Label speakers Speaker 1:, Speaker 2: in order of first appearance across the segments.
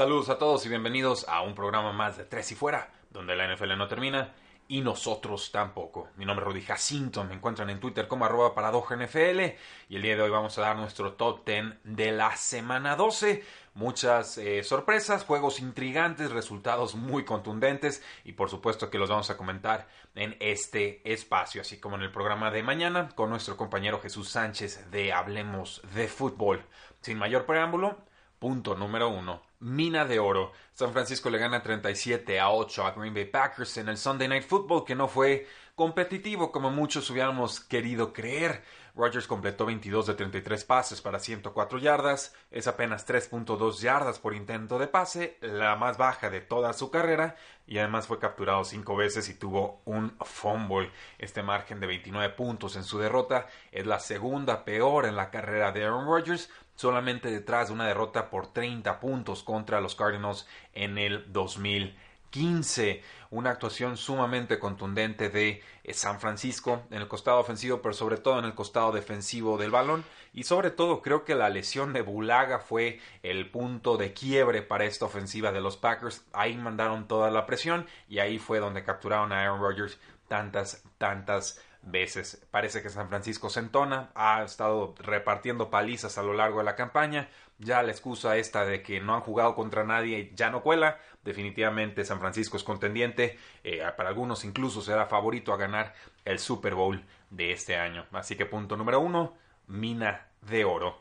Speaker 1: Saludos a todos y bienvenidos a un programa más de Tres y Fuera, donde la NFL no termina y nosotros tampoco. Mi nombre es Rudy Jacinto, me encuentran en Twitter como arroba NFL y el día de hoy vamos a dar nuestro top 10 de la semana 12. Muchas eh, sorpresas, juegos intrigantes, resultados muy contundentes y por supuesto que los vamos a comentar en este espacio, así como en el programa de mañana con nuestro compañero Jesús Sánchez de Hablemos de Fútbol. Sin mayor preámbulo, punto número uno mina de oro. San Francisco le gana 37 a 8 a Green Bay Packers en el Sunday Night Football, que no fue competitivo como muchos hubiéramos querido creer. Rodgers completó 22 de 33 pases para 104 yardas, es apenas 3.2 yardas por intento de pase, la más baja de toda su carrera, y además fue capturado 5 veces y tuvo un fumble. Este margen de 29 puntos en su derrota es la segunda peor en la carrera de Aaron Rodgers, solamente detrás de una derrota por 30 puntos contra los Cardinals en el 2015. Una actuación sumamente contundente de eh, San Francisco en el costado ofensivo, pero sobre todo en el costado defensivo del balón. Y sobre todo creo que la lesión de Bulaga fue el punto de quiebre para esta ofensiva de los Packers. Ahí mandaron toda la presión y ahí fue donde capturaron a Aaron Rodgers tantas, tantas veces. Parece que San Francisco se entona, ha estado repartiendo palizas a lo largo de la campaña. Ya la excusa esta de que no han jugado contra nadie ya no cuela. Definitivamente San Francisco es contendiente. Eh, para algunos incluso será favorito a ganar el Super Bowl de este año. Así que punto número uno, mina de oro.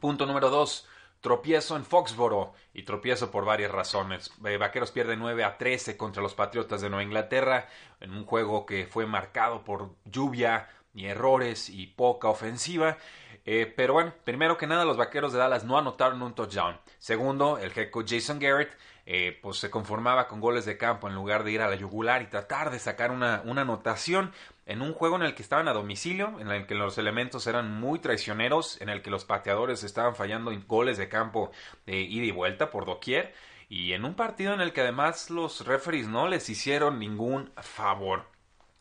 Speaker 1: Punto número dos, Tropiezo en Foxboro y tropiezo por varias razones. Eh, Vaqueros pierde 9 a 13 contra los Patriotas de Nueva Inglaterra en un juego que fue marcado por lluvia y errores y poca ofensiva. Eh, pero bueno, primero que nada, los Vaqueros de Dallas no anotaron un touchdown. Segundo, el head Jason Garrett eh, pues se conformaba con goles de campo en lugar de ir a la yugular y tratar de sacar una, una anotación en un juego en el que estaban a domicilio, en el que los elementos eran muy traicioneros, en el que los pateadores estaban fallando goles de campo de ida y vuelta por doquier, y en un partido en el que además los referees no les hicieron ningún favor.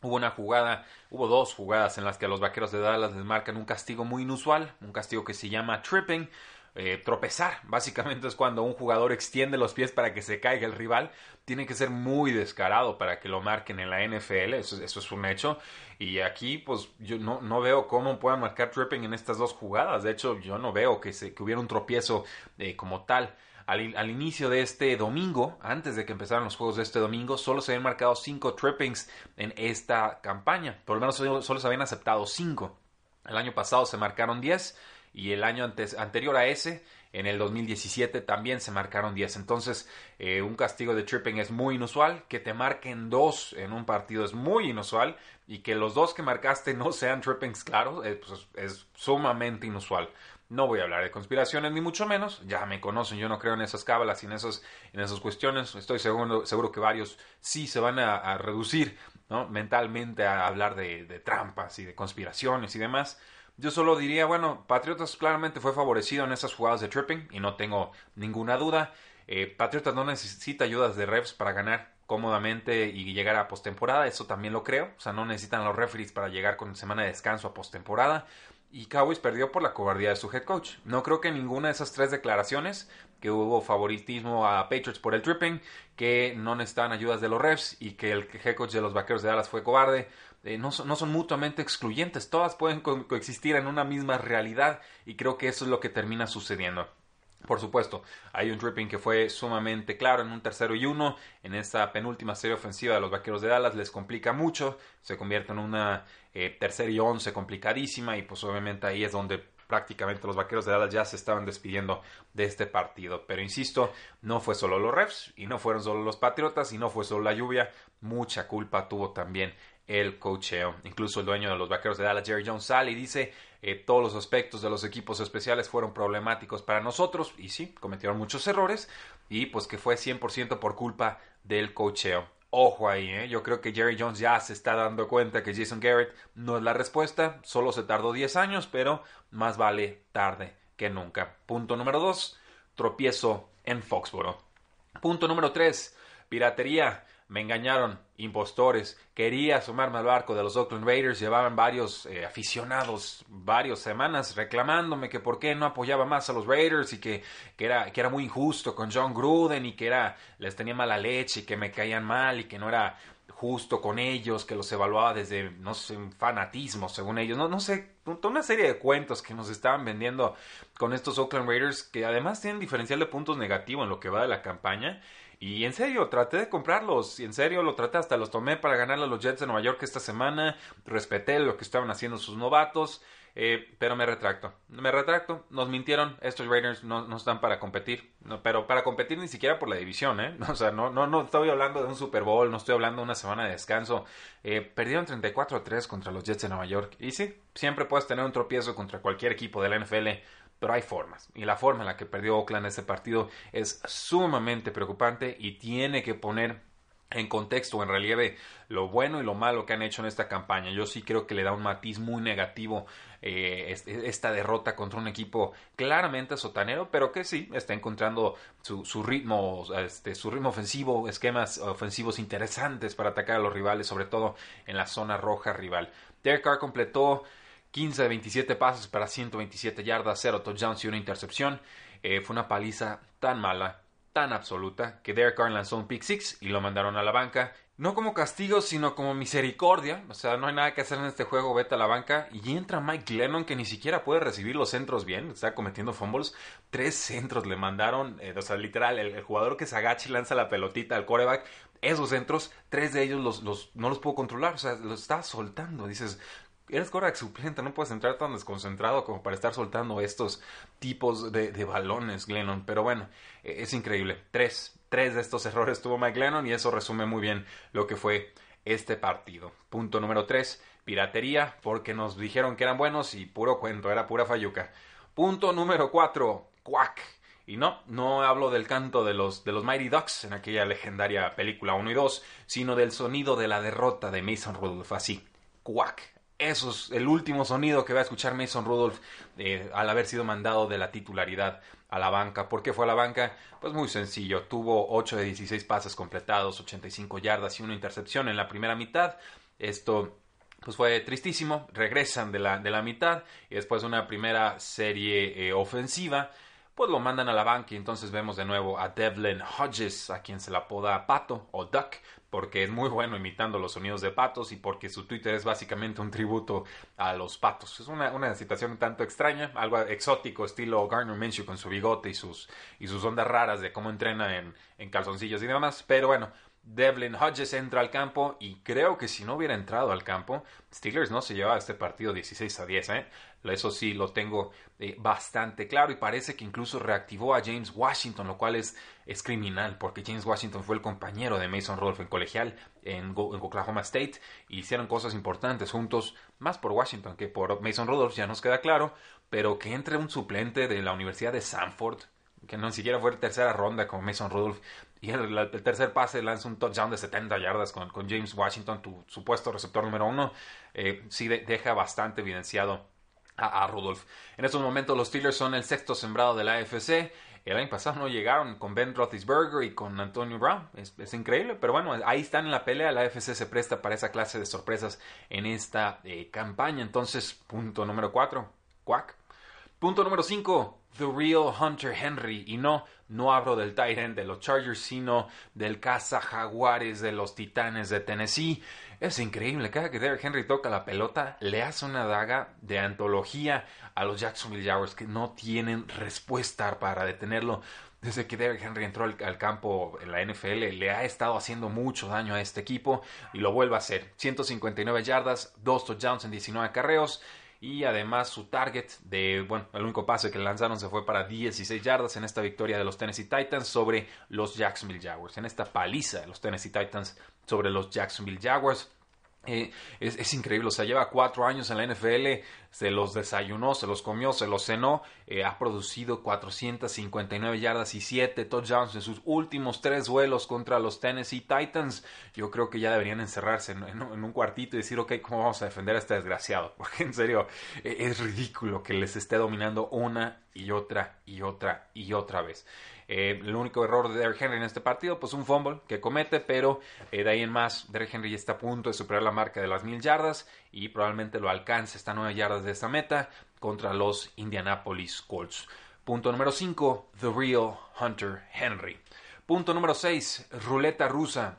Speaker 1: Hubo una jugada, hubo dos jugadas en las que a los vaqueros de Dallas les marcan un castigo muy inusual, un castigo que se llama tripping, eh, tropezar. Básicamente es cuando un jugador extiende los pies para que se caiga el rival. Tiene que ser muy descarado para que lo marquen en la NFL. Eso, es un hecho. Y aquí, pues, yo no, veo cómo puedan marcar tripping en estas dos jugadas. De hecho, yo no veo que, se, que hubiera un tropiezo eh, como tal. Al, inicio de este domingo, antes de que empezaran los juegos de este domingo, solo se habían marcado cinco trippings en esta campaña. Por lo menos solo, se habían aceptado cinco. El año pasado se marcaron diez y el año antes, anterior a ese, en el 2017 también se marcaron 10. Entonces, eh, un castigo de tripping es muy inusual. Que te marquen dos en un partido es muy inusual. Y que los dos que marcaste no sean trippings claros eh, pues, es sumamente inusual. No voy a hablar de conspiraciones ni mucho menos. Ya me conocen, yo no creo en esas cábalas y en, esos, en esas cuestiones. Estoy seguro, seguro que varios sí se van a, reducir ¿no? mentalmente a hablar de, de trampas y de conspiraciones y demás. Yo solo diría, bueno, Patriotas claramente fue favorecido en esas jugadas de tripping y no tengo ninguna duda. Eh, Patriotas no necesita ayudas de refs para ganar cómodamente y llegar a postemporada, eso también lo creo. O sea, no necesitan los referees para llegar con semana de descanso a postemporada. Y Cowboys perdió por la cobardía de su head coach. No creo que ninguna de esas tres declaraciones, que hubo favoritismo a Patriots por el tripping, que no necesitan ayudas de los refs y que el head coach de los vaqueros de Dallas fue cobarde, eh, no, son, no, son, mutuamente excluyentes, todas pueden coexistir en una misma realidad y creo que eso es lo que termina sucediendo. Por supuesto, hay un dripping que fue sumamente claro en un tercero y uno. En esta penúltima serie ofensiva de los Vaqueros de Dallas les complica mucho. Se convierte en una eh, tercera y once complicadísima y pues obviamente ahí es donde prácticamente los Vaqueros de Dallas ya se estaban despidiendo de este partido. Pero insisto, no fue solo los refs y no fueron solo los Patriotas y no fue solo la lluvia. Mucha culpa tuvo también el cocheo. Incluso el dueño de los vaqueros de Dallas, Jerry Jones, sale y dice eh, todos los aspectos de los equipos especiales fueron problemáticos para nosotros y sí, cometieron muchos errores y pues que fue 100% por culpa del cocheo. Ojo ahí, ¿eh? yo creo que Jerry Jones ya se está dando cuenta que Jason Garrett no es la respuesta, solo se tardó 10 años, pero más vale tarde que nunca. Punto número 2, tropiezo en Foxboro. Punto número 3, piratería me engañaron, impostores, quería sumarme al barco de los Oakland Raiders, llevaban varios eh, aficionados, varias semanas reclamándome que por qué no apoyaba más a los Raiders y que, que, era, que era muy injusto con John Gruden y que era, les tenía mala leche y que me caían mal y que no era justo con ellos, que los evaluaba desde, no sé, un fanatismo según ellos, no, no sé, toda una serie de cuentos que nos estaban vendiendo con estos Oakland Raiders que además tienen diferencial de puntos negativo en lo que va de la campaña y en serio, traté de comprarlos. Y en serio, lo traté. Hasta los tomé para ganarle a los Jets de Nueva York esta semana. Respeté lo que estaban haciendo sus novatos. Eh, pero me retracto. Me retracto. Nos mintieron. Estos Raiders no, no están para competir. No, pero para competir ni siquiera por la división, ¿eh? O sea, no, no, no estoy hablando de un Super Bowl. No estoy hablando de una semana de descanso. Eh, perdieron 34 a 3 contra los Jets de Nueva York. Y sí, siempre puedes tener un tropiezo contra cualquier equipo de la NFL pero hay formas. Y la forma en la que perdió Oakland ese partido es sumamente preocupante y tiene que poner en contexto, en relieve, lo bueno y lo malo que han hecho en esta campaña. Yo sí creo que le da un matiz muy negativo eh, esta derrota contra un equipo claramente sotanero, pero que sí está encontrando su, ritmo, este, su ritmo ofensivo, esquemas ofensivos interesantes para atacar a los rivales, sobre todo en la zona roja rival. Derek completó 15 de 27 pases para 127 yardas, 0 touchdowns y una intercepción. Eh, fue una paliza tan mala, tan absoluta, que Derek Carr lanzó un pick six y lo mandaron a la banca. No como castigo, sino como misericordia. O sea, no hay nada que hacer en este juego, vete a la banca. Y entra Mike Glennon, que ni siquiera puede recibir los centros bien. Está cometiendo fumbles. Tres centros le mandaron. Eh, o sea, literal, el, jugador que se agacha y lanza la pelotita al coreback. Esos centros, tres de ellos los, los, no los puedo controlar. O sea, los está soltando. Dices, eres quarterback suplente, no puedes entrar tan desconcentrado como para estar soltando estos tipos de, balones, Glennon. Pero bueno, e, es increíble. Tres, tres de estos errores tuvo Mike Glennon y eso resume muy bien lo que fue este partido. Punto número tres, piratería, porque nos dijeron que eran buenos y puro cuento, era pura fayuca. Punto número cuatro, quack. Y no, no hablo del canto de los, de los Mighty Ducks en aquella legendaria película 1 y 2, sino del sonido de la derrota de Mason Rudolph, así, quack. Eso es el último sonido que va a escuchar Mason Rudolph eh, al haber sido mandado de la titularidad a la banca. ¿Por qué fue a la banca? Pues muy sencillo. Tuvo 8 de 16 pases completados, 85 yardas y una intercepción en la primera mitad. Esto pues fue tristísimo. Regresan de la, de la mitad y después de una primera serie eh, ofensiva pues lo mandan a la banca y entonces vemos de nuevo a Devlin Hodges, a quien se la apoda Pato o Duck, porque es muy bueno imitando los sonidos de patos y porque su Twitter es básicamente un tributo a los patos. Es una, una situación un tanto extraña, algo exótico, estilo Garner Minshew con su bigote y sus, y sus ondas raras de cómo entrena en, en calzoncillos y demás, pero bueno, Devlin Hodges entra al campo y creo que si no hubiera entrado al campo, Steelers no se llevaba este partido 16 a 10. ¿eh? Eso sí lo tengo eh, bastante claro y parece que incluso reactivó a James Washington, lo cual es, es criminal porque James Washington fue el compañero de Mason Rudolph en colegial en, Oklahoma State hicieron cosas importantes juntos, más por Washington que por Mason Rudolph, ya nos queda claro, pero que entre un suplente de la Universidad de Sanford que no siquiera fue tercera ronda con Mason Rudolph. Y el, tercer pase lanza un touchdown de 70 yardas con, con James Washington, tu supuesto receptor número uno. Eh, sí deja bastante evidenciado a, Rudolph. En estos momentos los Steelers son el sexto sembrado de la AFC. El año pasado no llegaron con Ben Roethlisberger y con Antonio Brown. Es, increíble, pero bueno, ahí están en la pelea. La AFC se presta para esa clase de sorpresas en esta eh, campaña. Entonces, punto número 4. Quack. Punto número 5. The Real Hunter Henry. Y no, no hablo del Titan de los Chargers, sino del caza Jaguares de los Titanes de Tennessee. Es increíble, cada que Derrick Henry toca la pelota, le hace una daga de antología a los Jacksonville Jaguars que no tienen respuesta para detenerlo. Desde que Derrick Henry entró al, al, campo en la NFL, le ha estado haciendo mucho daño a este equipo y lo vuelve a hacer. 159 yardas, 2 touchdowns en 19 carreos y además su target de, bueno, el único pase que lanzaron se fue para 16 yardas en esta victoria de los Tennessee Titans sobre los Jacksonville Jaguars, en esta paliza de los Tennessee Titans sobre los Jacksonville Jaguars. Eh, es, increíble, o sea, lleva cuatro años en la NFL, se los desayunó, se los comió, se los cenó, eh, ha producido 459 yardas y 7 touchdowns en sus últimos tres duelos contra los Tennessee Titans. Yo creo que ya deberían encerrarse en, un cuartito y decir, ok, ¿cómo vamos a defender a este desgraciado? Porque en serio, eh, es ridículo que les esté dominando una y otra y otra y otra vez. Eh, el único error de Derrick Henry en este partido, pues un fumble que comete, pero eh, de ahí en más, Derrick Henry ya está a punto de superar la marca de las mil yardas y probablemente lo alcance hasta nueve yardas de esa meta contra los Indianapolis Colts. Punto número 5, The Real Hunter Henry. Punto número 6, ruleta rusa.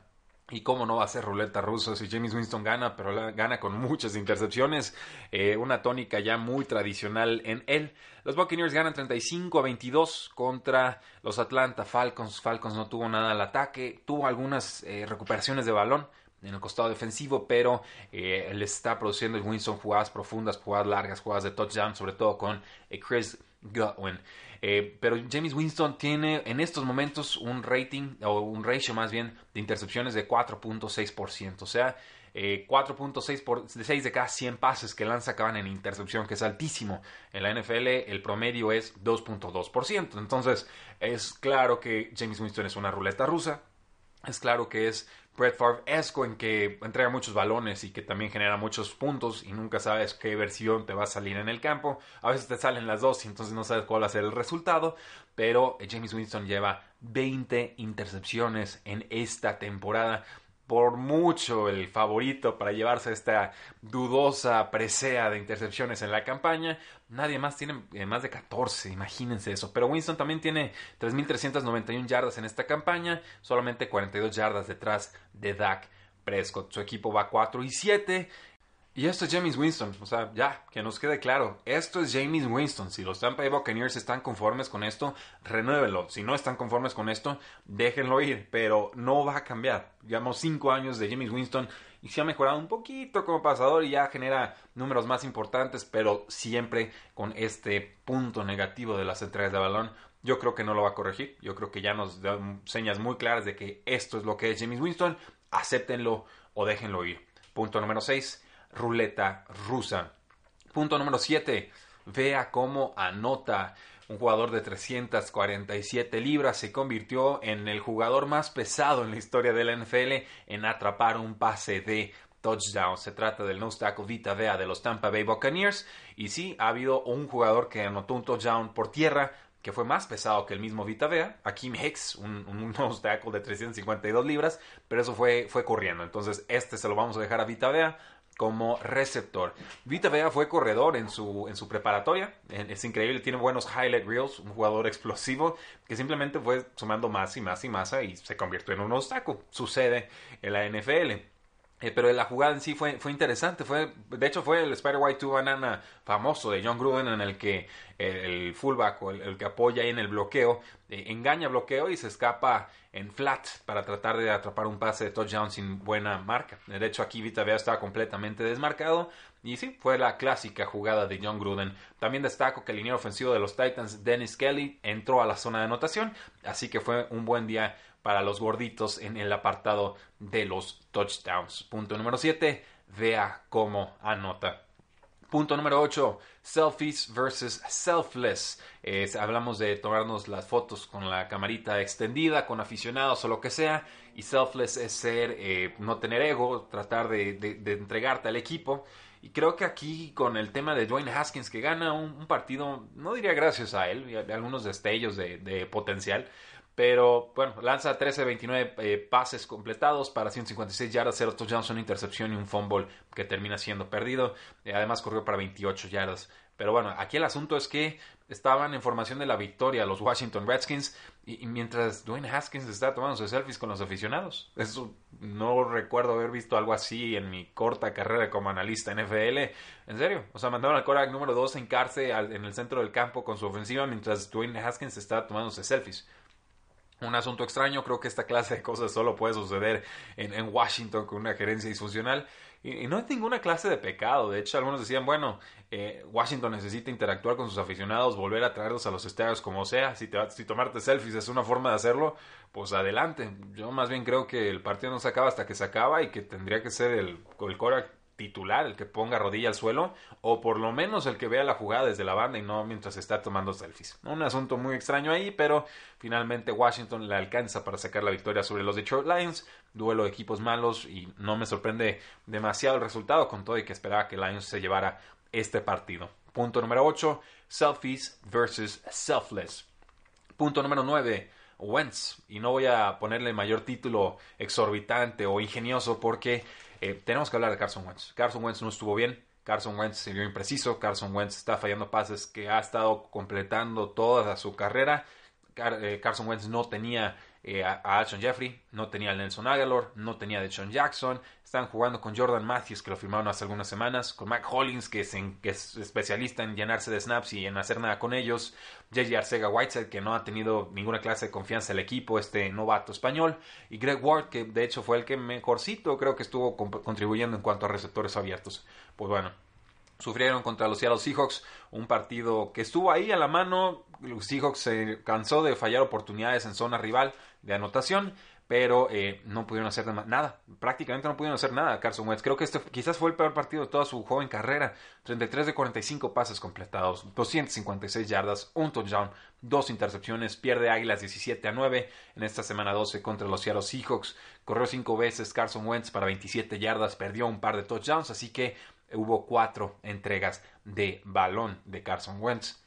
Speaker 1: Y cómo no va a ser ruleta rusa si James Winston gana, pero gana con muchas intercepciones. Eh, una tónica ya muy tradicional en él. Los Buccaneers ganan 35 a 22 contra los Atlanta Falcons. Falcons no tuvo nada al ataque, tuvo algunas eh, recuperaciones de balón en el costado defensivo, pero eh, le está produciendo el Winston jugadas profundas, jugadas largas, jugadas de touchdown, sobre todo con Chris Godwin. Eh, pero James Winston tiene en estos momentos un rating, o un ratio más bien, de intercepciones de 4.6%. O sea, 4.6 eh, por 6 de cada 100 pases que lanza acaban en intercepción, que es altísimo. En la NFL el promedio es 2.2%. Entonces, es claro que James Winston es una ruleta rusa. Es claro que es Brett Favre esco en que entrega muchos balones y que también genera muchos puntos y nunca sabes qué versión te va a salir en el campo. A veces te salen las dos y entonces no sabes cuál va a ser el resultado. Pero James Winston lleva 20 intercepciones en esta temporada por mucho el favorito para llevarse esta dudosa presea de intercepciones en la campaña. Nadie más tiene eh, más de 14, imagínense eso. Pero Winston también tiene 3.391 yardas en esta campaña, solamente 42 yardas detrás de Dak Prescott. Su equipo va 4 y 7 y esto es James Winston, o sea, ya, que nos quede claro, esto es James Winston. Si los Tampa Bay Buccaneers están conformes con esto, renuévenlo. Si no están conformes con esto, déjenlo ir, pero no va a cambiar. Llevamos cinco años de James Winston y se ha mejorado un poquito como pasador y ya genera números más importantes, pero siempre con este punto negativo de las entregas de balón. Yo creo que no lo va a corregir. Yo creo que ya nos da señas muy claras de que esto es lo que es James Winston. Acéptenlo o déjenlo ir. Punto número 6 ruleta rusa. Punto número 7. Vea cómo anota. Un jugador de 347 libras se convirtió en el jugador más pesado en la historia de la NFL en atrapar un pase de touchdown. Se trata del no tackle Vita Vea de los Tampa Bay Buccaneers. Y sí, ha habido un jugador que anotó un touchdown por tierra que fue más pesado que el mismo Vita Vea, Akeem Hicks, un, un tackle de 352 libras, pero eso fue, fue corriendo. Entonces, este se lo vamos a dejar a Vita Vea como receptor. Vita Vea fue corredor en su, en su preparatoria. Es increíble, tiene buenos highlight reels, un jugador explosivo que simplemente fue sumando más y más y masa y se convirtió en un obstáculo. Sucede en la NFL. Eh, pero la jugada en sí fue, fue interesante. Fue, de hecho, fue el Spider White 2 Banana famoso de John Gruden en el que el fullback o el, que apoya ahí en el bloqueo eh, engaña bloqueo y se escapa en flat para tratar de atrapar un pase de touchdown sin buena marca. De hecho, aquí Vita Vea estaba completamente desmarcado. Y sí, fue la clásica jugada de John Gruden. También destaco que el liniero ofensivo de los Titans, Dennis Kelly, entró a la zona de anotación. Así que fue un buen día para los gorditos en el apartado de los touchdowns. Punto número 7, vea cómo anota. Punto número 8, selfies versus selfless. hablamos de tomarnos las fotos con la camarita extendida, con aficionados o lo que sea. Y selfless es ser, eh, no tener ego, tratar de, entregarte al equipo. Y creo que aquí con el tema de Dwayne Haskins que gana un, partido, no diría gracias a él, algunos destellos de potencial, pero bueno, lanza 13-29 eh, pases completados para 156 yardas, 0 touchdowns, una intercepción y un fumble que termina siendo perdido. Eh, además corrió para 28 yardas. Pero bueno, aquí el asunto es que estaban en formación de la victoria los Washington Redskins y, mientras Dwayne Haskins está tomando sus selfies con los aficionados. Eso no recuerdo haber visto algo así en mi corta carrera como analista NFL. En serio, o sea, mandaron al Korak número 2 en cárcel en el centro del campo con su ofensiva mientras Dwayne Haskins está tomándose selfies un asunto extraño. Creo que esta clase de cosas solo puede suceder en, Washington con una gerencia disfuncional. Y, no es ninguna clase de pecado. De hecho, algunos decían, bueno, eh, Washington necesita interactuar con sus aficionados, volver a traerlos a los estadios como sea. Si, te, si tomarte selfies es una forma de hacerlo, pues adelante. Yo más bien creo que el partido no se acaba hasta que se acaba y que tendría que ser el, el titular el que ponga rodilla al suelo o por lo menos el que vea la jugada desde la banda y no mientras está tomando selfies. Un asunto muy extraño ahí, pero finalmente Washington le alcanza para sacar la victoria sobre los Detroit Lions. Duelo de equipos malos y no me sorprende demasiado el resultado con todo y que esperaba que Lions se llevara este partido. Punto número 8, selfies versus selfless. Punto número 9, Wentz. Y no voy a ponerle mayor título exorbitante o ingenioso porque eh, tenemos que hablar de Carson Wentz. Carson Wentz no estuvo bien. Carson Wentz se vio impreciso. Carson Wentz está fallando pases que ha estado completando toda su carrera. Eh, Carson Wentz no tenía eh, a, Alshon Jeffrey, no tenía a Nelson Aguilar, no tenía a Deshaun Jackson, están jugando con Jordan Matthews, que lo firmaron hace algunas semanas, con Mike Hollins, que es, especialista en llenarse de snaps y en hacer nada con ellos, JJ Arcega Whiteside, que no ha tenido ninguna clase de confianza el equipo, este novato español, y Greg Ward, que de hecho fue el que mejorcito creo que estuvo contribuyendo en cuanto a receptores abiertos. Pues bueno, sufrieron contra los Seattle Seahawks, un partido que estuvo ahí a la mano. Los Seahawks se cansó de fallar oportunidades en zona rival de anotación, pero eh, no pudieron hacer nada. Prácticamente no pudieron hacer nada Carson Wentz. Creo que este quizás fue el peor partido de toda su joven carrera. 33 de 45 pases completados, 256 yardas, un touchdown, dos intercepciones. Pierde Águilas 17 a 9 en esta semana 12 contra los Seattle Seahawks. Corrió cinco veces Carson Wentz para 27 yardas, perdió un par de touchdowns, así que hubo cuatro entregas de balón de Carson Wentz.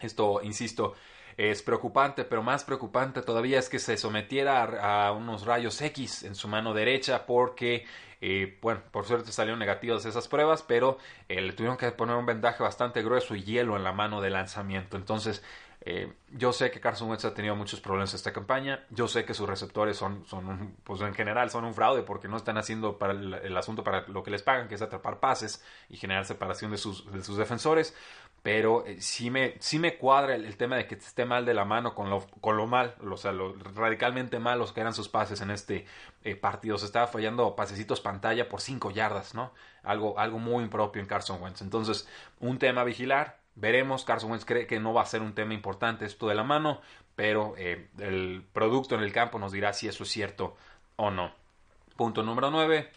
Speaker 1: Esto, insisto, es preocupante, pero más preocupante todavía es que se sometiera a, unos rayos X en su mano derecha porque, eh, bueno, por suerte salieron negativas esas pruebas, pero eh, le tuvieron que poner un vendaje bastante grueso y hielo en la mano de lanzamiento. Entonces, eh, yo sé que Carson Wentz ha tenido muchos problemas esta campaña. Yo sé que sus receptores son, son pues en general son un fraude porque no están haciendo para el, asunto para lo que les pagan, que es atrapar pases y generar separación de sus, de sus defensores. Pero eh, sí, me, sí me cuadra el, tema de que esté mal de la mano con lo, con lo mal, o sea, lo radicalmente malos que eran sus pases en este eh, partido. Se estaba fallando pasecitos pantalla por 5 yardas, ¿no? Algo, algo muy impropio en Carson Wentz. Entonces, un tema a vigilar Veremos, Carson Wentz cree que no va a ser un tema importante esto de la mano, pero eh, el producto en el campo nos dirá si eso es cierto o no. Punto número 9,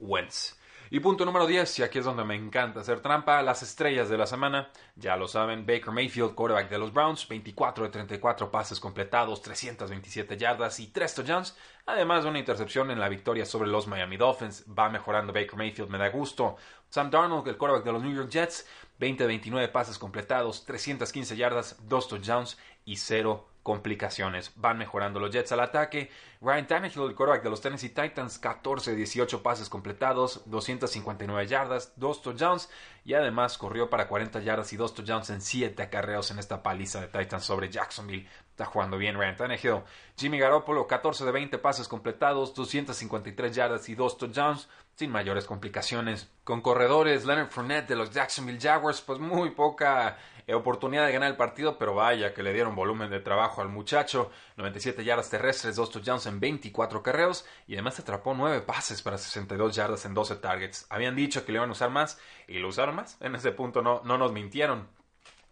Speaker 1: Wentz. Y punto número 10, y aquí es donde me encanta hacer trampa, las estrellas de la semana. Ya lo saben, Baker Mayfield, quarterback de los Browns, 24 de 34 pases completados, 327 yardas y 3 touchdowns, además de una intercepción en la victoria sobre los Miami Dolphins. Va mejorando Baker Mayfield, me da gusto. Sam Darnold, el quarterback de los New York Jets, 20 de 29 pases completados, 315 yardas, 2 touchdowns y 0 complicaciones. Van mejorando los Jets al ataque. Ryan Tannehill, el quarterback de los Tennessee Titans, 14 de 18 pases completados, 259 yardas, 2 touchdowns y además corrió para 40 yardas y 2 touchdowns en 7 acarreos en esta paliza de Titans sobre Jacksonville. Está jugando bien Ryan Tannehill. Jimmy Garoppolo, 14 de 20 pases completados, 253 yardas y 2 touchdowns sin mayores complicaciones. Con corredores, Leonard Fournette de los Jacksonville Jaguars, pues muy poca oportunidad de ganar el partido, pero vaya que le dieron volumen de trabajo al muchacho. 97 yardas terrestres, 2 touchdowns en 24 carreos y además atrapó 9 pases para 62 yardas en 12 targets. Habían dicho que le iban a usar más y lo usaron más. En ese punto no, no nos mintieron.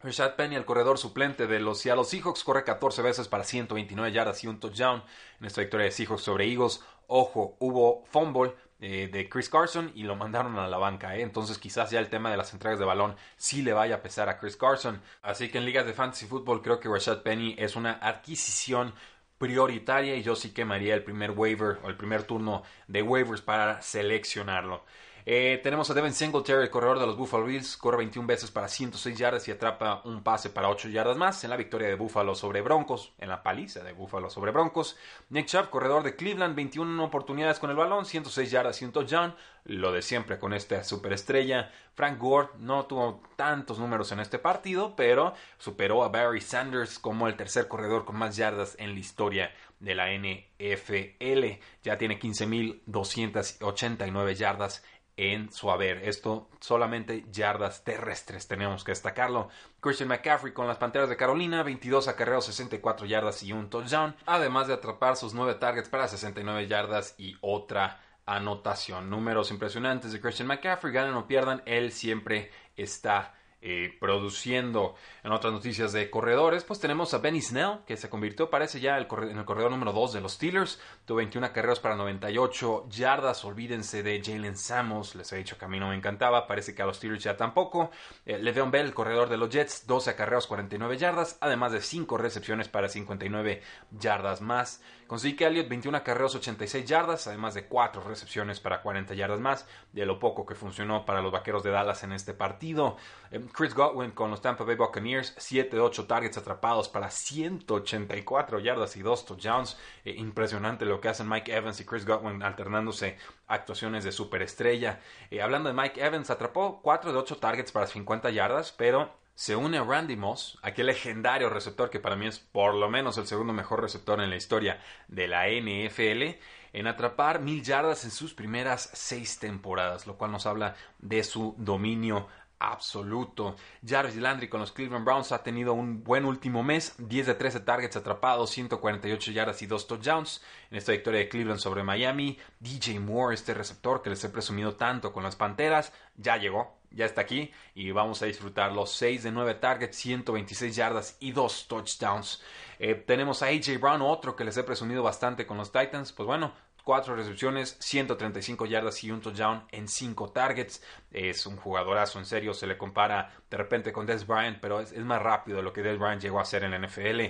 Speaker 1: Rashad Penny, el corredor suplente de los Seattle Seahawks, corre 14 veces para 129 yardas y un touchdown en esta victoria de Seahawks sobre Eagles. Ojo, hubo fumble eh, de Chris Carson y lo mandaron a la banca. ¿eh? Entonces quizás ya el tema de las entregas de balón sí le vaya a pesar a Chris Carson. Así que en ligas de fantasy fútbol creo que Rashad Penny es una adquisición prioritaria y yo sí quemaría el primer waiver o el primer turno de waivers para seleccionarlo. Eh, tenemos a Devin Singletary, el corredor de los Buffalo Bills, corre 21 veces para 106 yardas y atrapa un pase para 8 yardas más en la victoria de Buffalo sobre Broncos, en la paliza de Buffalo sobre Broncos. Nick Chubb, corredor de Cleveland, 21 oportunidades con el balón, 106 yardas y un touchdown, lo de siempre con esta superestrella. Frank Gore no tuvo tantos números en este partido, pero superó a Barry Sanders como el tercer corredor con más yardas en la historia de la NFL. Ya tiene 15.289 yardas en su haber. Esto solamente yardas terrestres, tenemos que destacarlo. Christian McCaffrey con las Panteras de Carolina, 22 acarreos, 64 yardas y un touchdown, además de atrapar sus 9 targets para 69 yardas y otra anotación. Números impresionantes de Christian McCaffrey, ganan o pierdan, él siempre está eh, produciendo. En otras noticias de corredores, pues tenemos a Benny Snell, que se convirtió, parece ya, el en el corredor número 2 de los Steelers. Tuvo 21 carreras para 98 yardas. Olvídense de Jalen Samos. Les he dicho que a mí no me encantaba. Parece que a los Steelers ya tampoco. Eh, Le'Veon Bell, el corredor de los Jets, 12 carreras, 49 yardas. Además de 5 recepciones para 59 yardas más. Con Zeke Elliott, 21 carreras, 86 yardas. Además de 4 recepciones para 40 yardas más. De lo poco que funcionó para los vaqueros de Dallas en este partido. Eh, Chris Godwin con los Tampa Bay Buccaneers, 7 de 8 targets atrapados para 184 yardas y 2 touchdowns. Eh, impresionante lo que hacen Mike Evans y Chris Godwin alternándose actuaciones de superestrella. Eh, hablando de Mike Evans, atrapó 4 de 8 targets para 50 yardas, pero se une a Randy Moss, aquel legendario receptor que para mí es por lo menos el segundo mejor receptor en la historia de la NFL, en atrapar mil yardas en sus primeras seis temporadas, lo cual nos habla de su dominio absoluto. Jarvis Landry con los Cleveland Browns ha tenido un buen último mes, 10 de 13 targets atrapados, 148 yardas y 2 touchdowns en esta victoria de Cleveland sobre Miami. DJ Moore, este receptor que les he presumido tanto con las Panteras, ya llegó, ya está aquí y vamos a disfrutar los 6 de 9 targets, 126 yardas y 2 touchdowns. Eh, tenemos a AJ Brown, otro que les he presumido bastante con los Titans. Pues bueno, 4 recepciones, 135 yardas y un touchdown en 5 targets. Es un jugadorazo, en serio, se le compara de repente con Des Bryant, pero es, más rápido de lo que Des Bryant llegó a hacer en la NFL.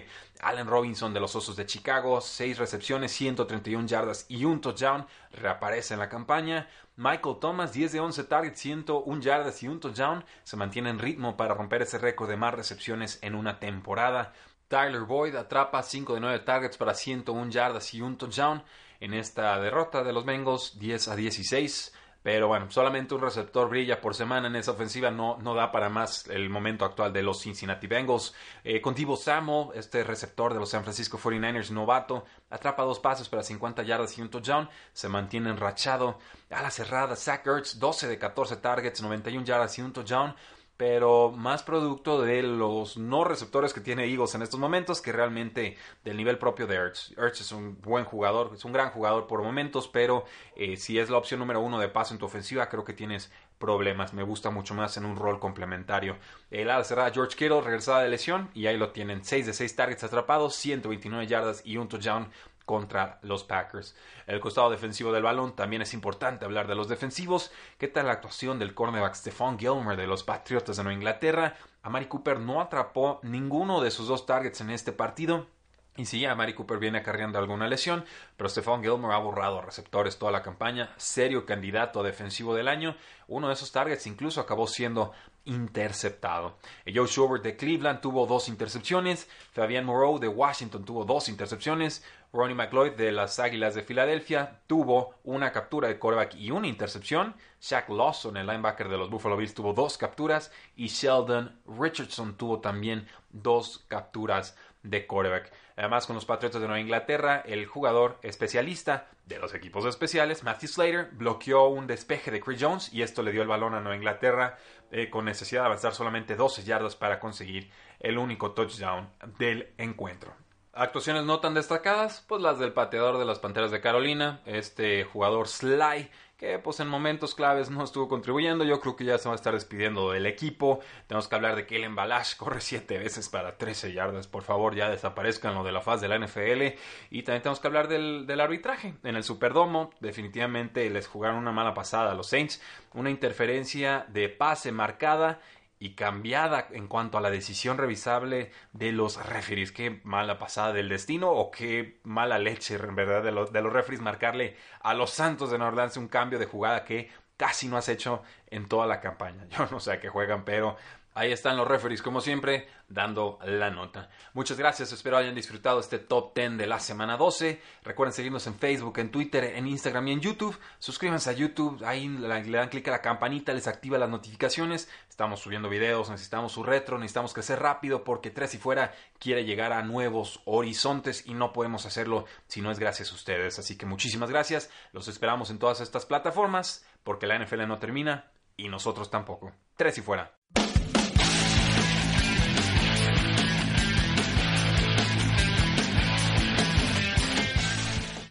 Speaker 1: Allen Robinson de los Osos de Chicago, 6 recepciones, 131 yardas y un touchdown, reaparece en la campaña. Michael Thomas, 10 de 11 targets, 101 yardas y un touchdown, se mantiene en ritmo para romper ese récord de más recepciones en una temporada. Tyler Boyd atrapa 5 de 9 targets para 101 yardas y un touchdown en esta derrota de los Bengals 10 a 16. Pero bueno, solamente un receptor brilla por semana en esa ofensiva, no, no da para más el momento actual de los Cincinnati Bengals. Eh, con Divo Samo, este receptor de los San Francisco 49ers, novato, atrapa dos pases para 50 yardas y un touchdown, se mantiene enrachado. A la cerrada, Zach Ertz, 12 de 14 targets, 91 yardas y un touchdown pero más producto de los no receptores que tiene Eagles en estos momentos que realmente del nivel propio de Ertz. Ertz es un buen jugador, es un gran jugador por momentos, pero eh, si es la opción número uno de paso en tu ofensiva, creo que tienes problemas. Me gusta mucho más en un rol complementario. El ala cerrada George Kittle regresada de lesión y ahí lo tienen 6 de 6 targets atrapados, 129 yardas y un touchdown contra los Packers. El costado defensivo del balón también es importante hablar de los defensivos. ¿Qué tal la actuación del cornerback Stephon Gilmer de los Patriotas de Nueva Inglaterra? Amari Cooper no atrapó ninguno de sus dos targets en este partido. Y sí, Amari Cooper viene acarreando alguna lesión, pero Stephon Gilmore ha borrado receptores toda la campaña, serio candidato a defensivo del año. Uno de esos targets incluso acabó siendo interceptado. Joe Schubert de Cleveland tuvo dos intercepciones, Fabian Moreau de Washington tuvo dos intercepciones, Ronnie McLeod de las Águilas de Filadelfia tuvo una captura de quarterback y una intercepción, Shaq Lawson, el linebacker de los Buffalo Bills, tuvo dos capturas y Sheldon Richardson tuvo también dos capturas de quarterback. Además, con los Patriotas de Nueva Inglaterra, el jugador especialista de los equipos especiales, Matthew Slater, bloqueó un despeje de Chris Jones y esto le dio el balón a Nueva Inglaterra eh, con necesidad de avanzar solamente 12 yardas para conseguir el único touchdown del encuentro. Actuaciones no tan destacadas, pues las del pateador de las Panteras de Carolina, este jugador Sly, que pues en momentos claves no estuvo contribuyendo. Yo creo que ya se va a estar despidiendo del equipo. Tenemos que hablar de que el Balash corre 7 veces para 13 yardas. Por favor, ya desaparezcan lo de la faz de la NFL. Y también tenemos que hablar del, del arbitraje. En el Superdomo, definitivamente les jugaron una mala pasada a los Saints. Una interferencia de pase marcada y cambiada en cuanto a la decisión revisable de los referees. Qué mala pasada del destino o qué mala leche, en verdad, de, los, de los referees marcarle a los Santos de Nueva un cambio de jugada que casi no has hecho en toda la campaña. Yo no sé a qué juegan, pero Ahí están los referees, como siempre, dando la nota. Muchas gracias, espero hayan disfrutado este top 10 de la semana 12. Recuerden seguirnos en Facebook, en Twitter, en Instagram y en YouTube. Suscríbanse a YouTube, ahí le dan clic a la campanita, les activa las notificaciones. Estamos subiendo videos, necesitamos su retro, necesitamos crecer rápido porque Tres y Fuera quiere llegar a nuevos horizontes y no podemos hacerlo si no es gracias a ustedes. Así que muchísimas gracias, los esperamos en todas estas plataformas porque la NFL no termina y nosotros tampoco. Tres y Fuera.